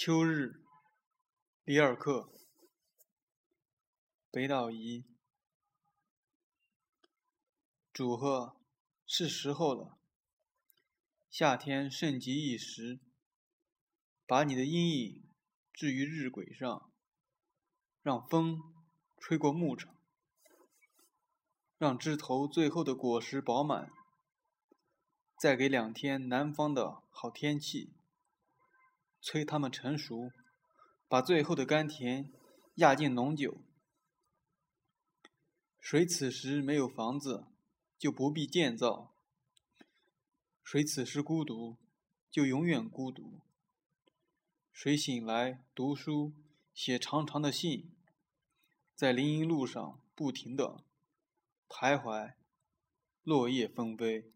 秋日，里尔克，北岛仪。祝贺，是时候了。夏天盛极一时，把你的阴影置于日晷上，让风吹过牧场，让枝头最后的果实饱满，再给两天南方的好天气。催它们成熟，把最后的甘甜压进浓酒。谁此时没有房子，就不必建造；谁此时孤独，就永远孤独。谁醒来读书，写长长的信，在林荫路上不停地徘徊，落叶纷飞。